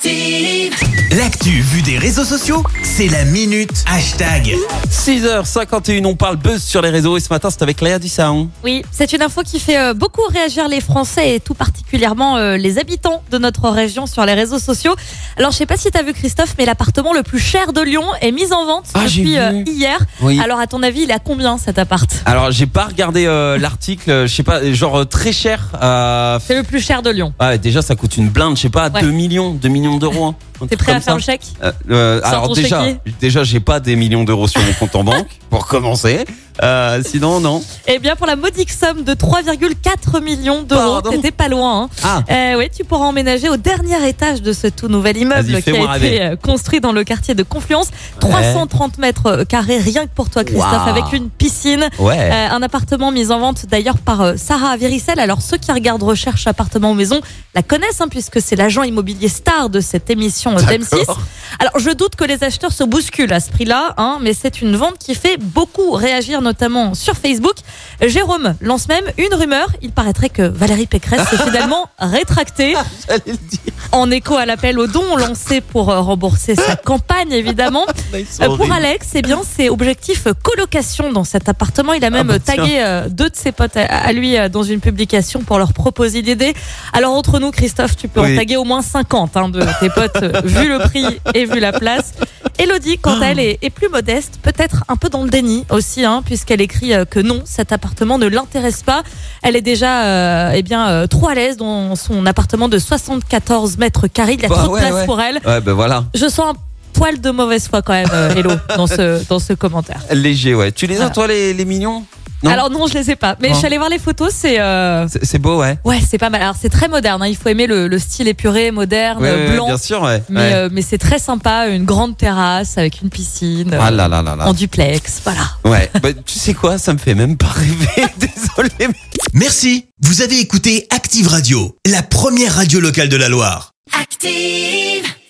Active. L'actu vue des réseaux sociaux, c'est la minute hashtag. 6h51, on parle buzz sur les réseaux et ce matin c'est avec Léa Dussaon. Oui, c'est une info qui fait euh, beaucoup réagir les Français et tout particulièrement euh, les habitants de notre région sur les réseaux sociaux. Alors je sais pas si tu as vu Christophe, mais l'appartement le plus cher de Lyon est mis en vente Ah, depuis euh, hier. Oui. Alors à ton avis, il est à combien cet appart? Alors j'ai pas regardé euh, l'article, je sais pas, genre très cher. euh, C'est le plus cher de Lyon. ah, déjà ça coûte une blinde, je sais pas, Ouais. 2 millions, 2 millions d'euros. hein, T'es prêt à faire ça. le chèque Euh, euh, alors déjà, déjà j'ai pas des millions d'euros sur mon compte en banque pour commencer. Euh, sinon non. Eh bien pour la modique somme de 3,4 millions d'euros, t'étais pas loin. Hein. Ah. Euh, oui, tu pourras emménager au dernier étage de ce tout nouvel immeuble qui a été rêver. euh, construit dans le quartier de Confluence. 330 mètres carrés rien que pour toi, Christophe, avec une piscine. Ouais. Euh, un appartement mis en vente d'ailleurs par Sarah Viricel. Alors ceux qui regardent Recherche appartement ou maison la connaissent hein, puisque c'est l'agent immobilier star de cette émission euh, d'M6. Alors je doute que les acheteurs se bousculent à ce prix-là, hein, mais c'est une vente qui fait beaucoup réagir notamment sur Facebook. Jérôme lance même une rumeur. Il paraîtrait que Valérie Pécresse s'est finalement rétractée J'allais le dire. En écho à l'appel aux dons lancé pour euh, rembourser sa campagne évidemment. Euh, pour. Alex, eh bien, c'est objectif colocation dans cet appartement. Il a même bah, euh, tagué euh, deux de ses potes à, lui dans une publication pour leur proposer l'idée. Alors, entre nous, Christophe, tu peux Oui. en taguer au moins 50 hein, de tes potes, vu le prix et vu la place. Elodie, quant à elle, est, est plus modeste, peut-être un peu dans le déni aussi, hein, puisqu'elle écrit euh, que non, cet appartement ne l'intéresse pas. Elle est déjà euh, eh bien, euh, trop à l'aise dans son appartement de 74 mètres carrés. Il y a Bah, trop de ouais, place ouais. pour elle. Ouais, ben voilà. Je sens un poil de mauvaise foi quand même, euh, Hello, dans ce, dans ce commentaire. Léger, ouais. Tu les as Voilà. toi les, les millions Non. Alors non, je les ai pas. Mais Non. je suis allée voir les photos, c'est... euh, C'est c'est beau, ouais. Ouais, c'est pas mal. Alors c'est très moderne, hein. il faut aimer le, le style épuré, moderne, Ouais, ouais, ouais, blanc. bien sûr, ouais. mais Ouais. euh, mais c'est très sympa, une grande terrasse avec une piscine, Ah là là là là. en duplex, voilà. Ouais, bah, tu sais quoi, ça me fait même pas rêver. Désolé. Merci, vous avez écouté Active Radio, la première radio locale de la Loire. Active.